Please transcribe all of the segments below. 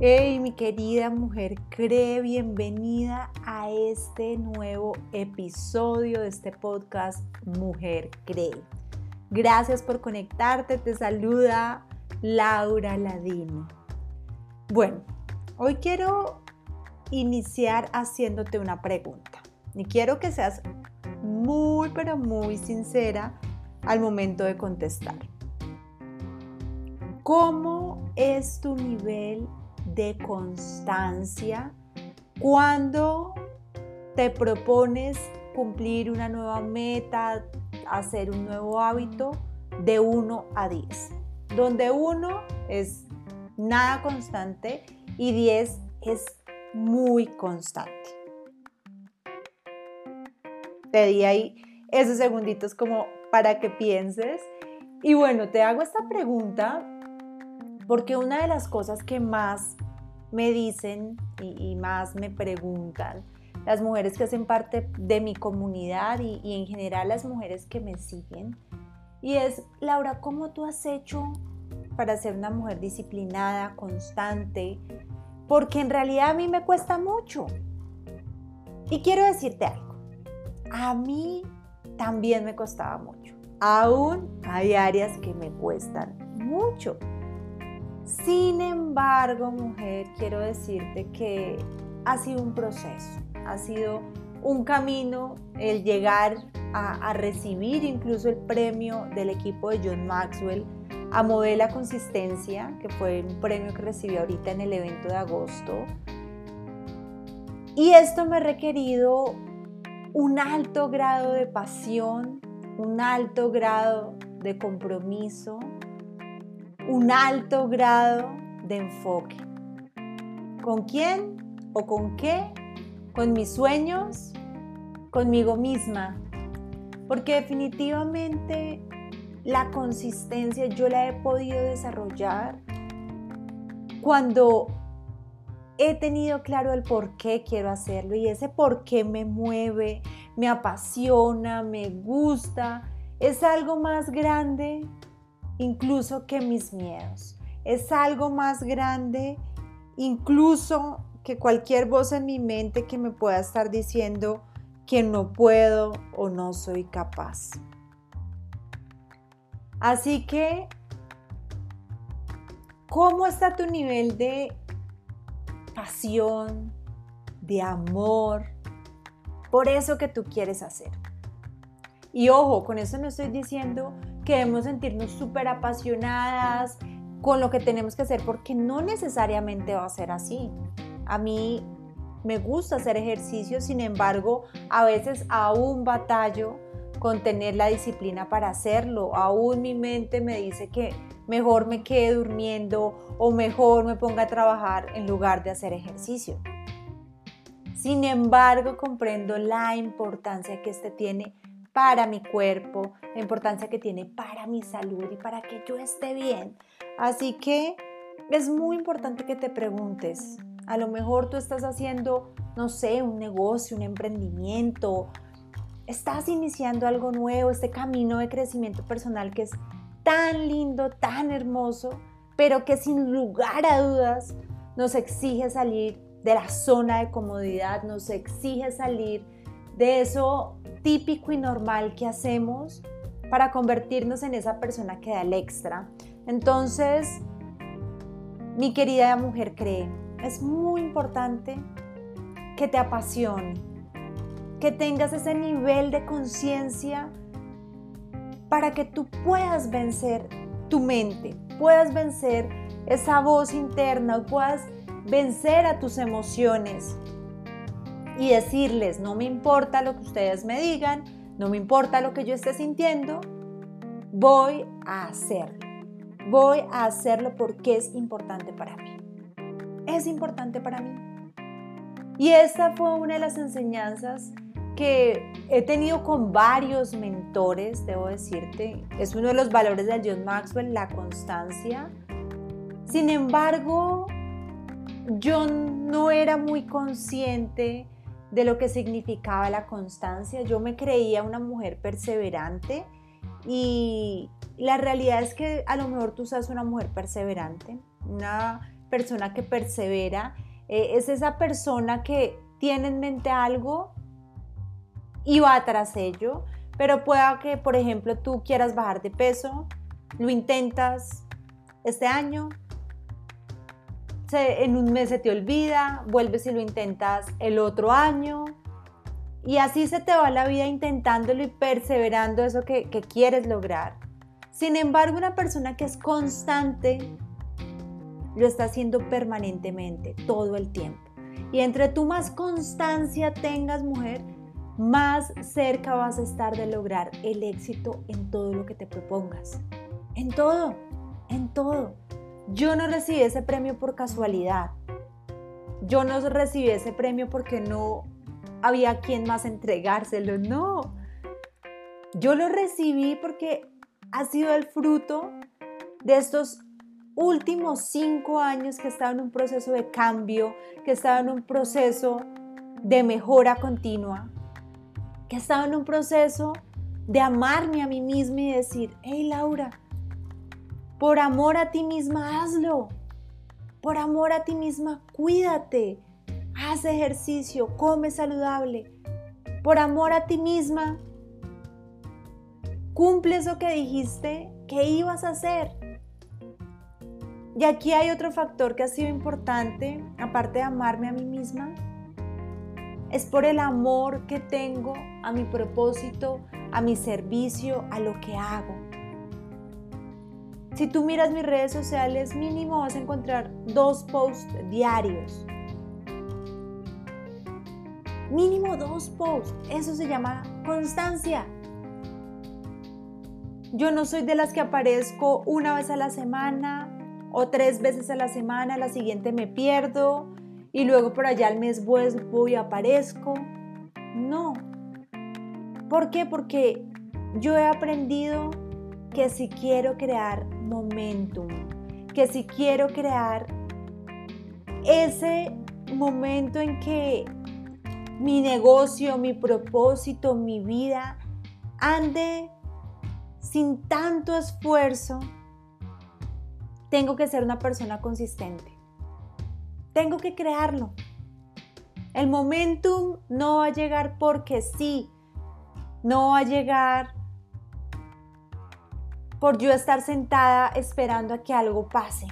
Hey, mi querida mujer, cree bienvenida a este nuevo episodio de este podcast Mujer Cree. Gracias por conectarte, te saluda Laura Ladino. Bueno, hoy quiero iniciar haciéndote una pregunta y quiero que seas muy, pero muy sincera al momento de contestar. ¿Cómo es tu nivel de constancia cuando te propones cumplir una nueva meta, hacer un nuevo hábito de 1 a 10, donde 1 es nada constante y 10 es muy constante. Te di ahí esos segunditos como para que pienses. Y bueno, te hago esta pregunta porque una de las cosas que más me dicen y, más me preguntan las mujeres que hacen parte de mi comunidad y, en general las mujeres que me siguen, y es, Laura, ¿cómo tú has hecho para ser una mujer disciplinada, constante? Porque en realidad a mí me cuesta mucho. Y quiero decirte algo, a mí también me costaba mucho. Aún hay áreas que me cuestan mucho. Sin embargo, mujer, quiero decirte que ha sido un proceso, ha sido un camino el llegar a, recibir incluso el premio del equipo de John Maxwell a Modela Consistencia, que fue un premio que recibí ahorita en el evento de agosto. Y esto me ha requerido un alto grado de pasión, un alto grado de compromiso, un alto grado de enfoque. ¿Con quién o con qué? Con mis sueños, conmigo misma. Porque definitivamente la consistencia yo la he podido desarrollar cuando he tenido claro el por qué quiero hacerlo y ese por qué me mueve, me apasiona, me gusta. Es algo más grande incluso que mis miedos. Es algo más grande incluso que cualquier voz en mi mente que me pueda estar diciendo que no puedo o no soy capaz. Así que, ¿cómo está tu nivel de pasión, de amor por eso que tú quieres hacer? Y ojo, con eso no estoy diciendo que debemos sentirnos súper apasionadas con lo que tenemos que hacer, porque no necesariamente va a ser así. A mí me gusta hacer ejercicio, sin embargo, a veces aún batallo con tener la disciplina para hacerlo. Aún mi mente me dice que mejor me quede durmiendo o mejor me ponga a trabajar en lugar de hacer ejercicio. Sin embargo, comprendo la importancia que este tiene para mi cuerpo, la importancia que tiene para mi salud y para que yo esté bien. Así que es muy importante que te preguntes, a lo mejor tú estás haciendo, no sé, un negocio, un emprendimiento, estás iniciando algo nuevo, este camino de crecimiento personal que es tan lindo, tan hermoso, pero que sin lugar a dudas nos exige salir de la zona de comodidad, nos exige salir de eso típico y normal que hacemos para convertirnos en esa persona que da el extra. Entonces, mi querida mujer cree, es muy importante que te apasione, que tengas ese nivel de conciencia para que tú puedas vencer tu mente, puedas vencer esa voz interna, puedas vencer a tus emociones, y decirles, no me importa lo que ustedes me digan, no me importa lo que yo esté sintiendo, voy a hacerlo. Voy a hacerlo porque es importante para mí. Es importante para mí. Y esta fue una de las enseñanzas que he tenido con varios mentores, debo decirte. Es uno de los valores de John Maxwell, la constancia. Sin embargo, yo no era muy consciente de lo que significaba la constancia. Yo me creía una mujer perseverante y la realidad es que a lo mejor tú seas una mujer perseverante, una persona que persevera, eh, es esa persona que tiene en mente algo y va tras ello, pero pueda que, por ejemplo, tú quieras bajar de peso, lo intentas este año, en un mes se te olvida, vuelves y lo intentas el otro año, y así se te va la vida intentándolo y perseverando eso que, que quieres lograr. Sin embargo, una persona que es constante lo está haciendo permanentemente, todo el tiempo. Y entre tú más constancia tengas, mujer, más cerca vas a estar de lograr el éxito en todo lo que te propongas. En todo, en todo. Yo no recibí ese premio por casualidad. Yo no recibí ese premio porque no había quien más entregárselo, no. Yo lo recibí porque ha sido el fruto de estos últimos cinco años que estaba en un proceso de cambio, que estaba en un proceso de mejora continua, que estaba en un proceso de amarme a mí misma y decir, hey Laura, por amor a ti misma hazlo, por amor a ti misma cuídate, haz ejercicio, come saludable, por amor a ti misma, cumple eso que dijiste que ibas a hacer. Y aquí hay otro factor que ha sido importante, aparte de amarme a mí misma, es por el amor que tengo a mi propósito, a mi servicio, a lo que hago. Si tú miras mis redes sociales, mínimo vas a encontrar dos posts diarios Mínimo dos posts. Eso se llama constancia. Yo no soy de las que aparezco una vez a la semana o tres veces a la semana, la siguiente me pierdo y luego por allá al mes vuelvo y aparezco. No. ¿Por qué? Porque yo he aprendido que si quiero crear momentum, que si quiero crear ese momento en que mi negocio, mi propósito, mi vida ande sin tanto esfuerzo, tengo que ser una persona consistente. Tengo que crearlo. El momentum no va a llegar porque sí. No va a llegar por yo estar sentada esperando a que algo pase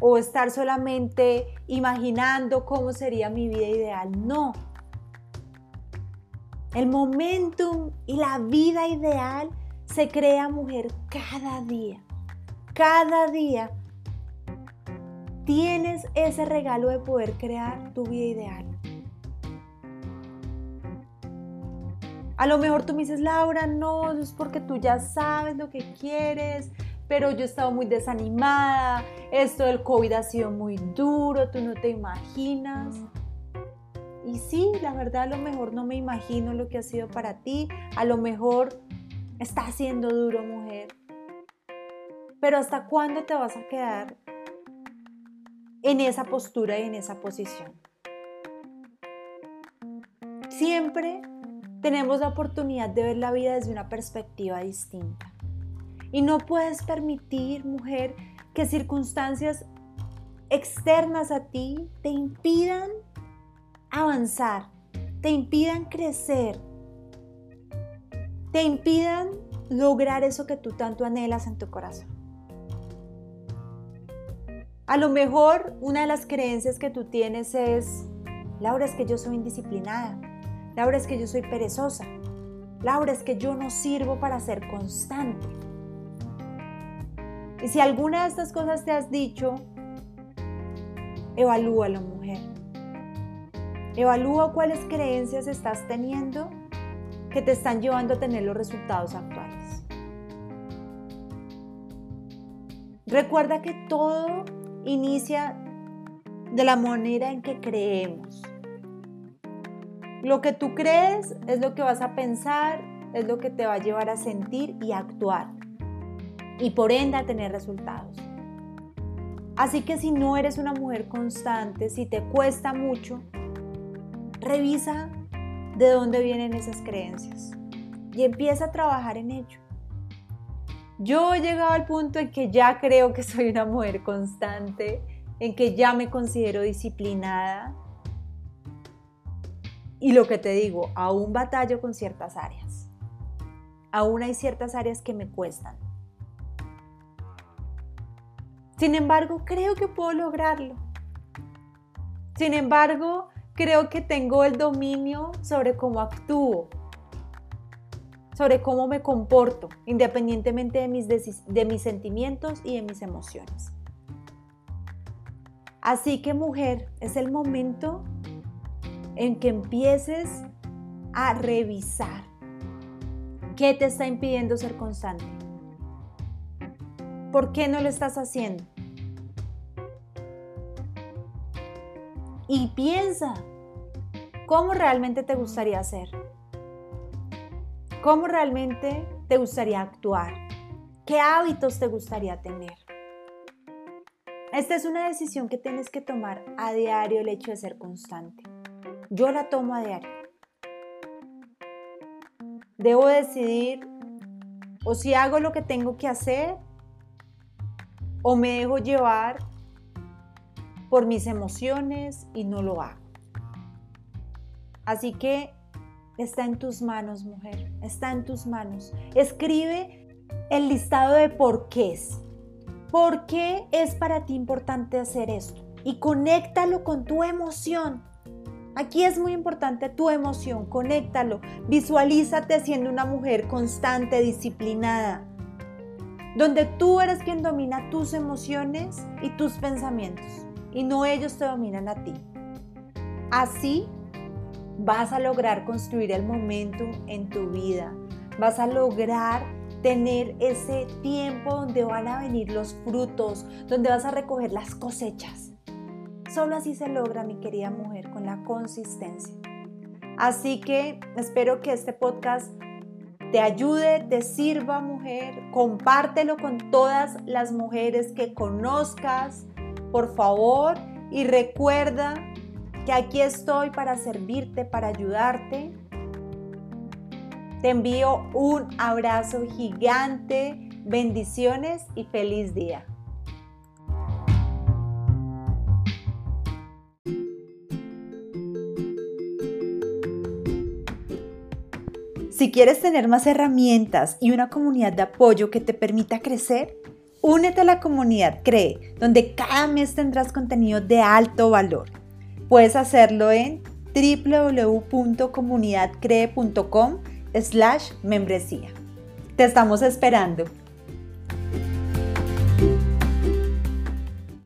o estar solamente imaginando cómo sería mi vida ideal. No. El momentum y la vida ideal se crea mujer cada día. Cada día tienes ese regalo de poder crear tu vida ideal. A lo mejor tú me dices, Laura, no, es porque tú ya sabes lo que quieres, pero yo he estado muy desanimada, esto del COVID ha sido muy duro, tú no te imaginas. Y sí, la verdad a lo mejor no me imagino lo que ha sido para ti, a lo mejor está siendo duro, mujer. Pero ¿hasta cuándo te vas a quedar en esa postura y en esa posición? Siempre tenemos la oportunidad de ver la vida desde una perspectiva distinta. Y no puedes permitir, mujer, que circunstancias externas a ti te impidan avanzar, te impidan crecer, te impidan lograr eso que tú tanto anhelas en tu corazón. A lo mejor una de las creencias que tú tienes es, Laura, es que yo soy indisciplinada, Laura, es que yo soy perezosa, Laura, es que yo no sirvo para ser constante. Y si alguna de estas cosas te has dicho, evalúalo, mujer. Evalúa cuáles creencias estás teniendo que te están llevando a tener los resultados actuales. Recuerda que todo inicia de la manera en que creemos. Lo que tú crees es lo que vas a pensar, es lo que te va a llevar a sentir y a actuar y por ende a tener resultados. Así que si no eres una mujer constante, si te cuesta mucho, revisa de dónde vienen esas creencias y empieza a trabajar en ello. Yo he llegado al punto en que ya creo que soy una mujer constante, en que ya me considero disciplinada. Y lo que te digo, aún batallo con ciertas áreas. Aún hay ciertas áreas que me cuestan. Sin embargo, creo que puedo lograrlo. Sin embargo, creo que tengo el dominio sobre cómo actúo, sobre cómo me comporto, independientemente de mis, de mis sentimientos y de mis emociones. Así que mujer, es el momento en que empieces a revisar qué te está impidiendo ser constante. ¿Por qué no lo estás haciendo? Y piensa, ¿cómo realmente te gustaría ser? ¿Cómo realmente te gustaría actuar? ¿Qué hábitos te gustaría tener? Esta es una decisión que tienes que tomar a diario el hecho de ser constante. Yo la tomo a diario. Debo decidir o si hago lo que tengo que hacer o me dejo llevar por mis emociones y no lo hago. Así que Está en tus manos, mujer. Está en tus manos. Escribe el listado de por qué ¿Por qué es para ti importante hacer esto? Y conéctalo con tu emoción. Aquí es muy importante tu emoción, conéctalo. Visualízate siendo una mujer constante, disciplinada, donde tú eres quien domina tus emociones y tus pensamientos, y no ellos te dominan a ti. Así vas a lograr construir el momentum en tu vida, vas a lograr tener ese tiempo donde van a venir los frutos, donde vas a recoger las cosechas. Solo así se logra, mi querida mujer, con la consistencia. Así que espero que este podcast te ayude, te sirva, mujer. Compártelo con todas las mujeres que conozcas, por favor. Y recuerda que aquí estoy para servirte, para ayudarte. Te envío un abrazo gigante, bendiciones y feliz día. Si quieres tener más herramientas y una comunidad de apoyo que te permita crecer, únete a la comunidad CREE, donde cada mes tendrás contenido de alto valor Puedes hacerlo en www.comunidadcree.com slash membresía. Te estamos esperando.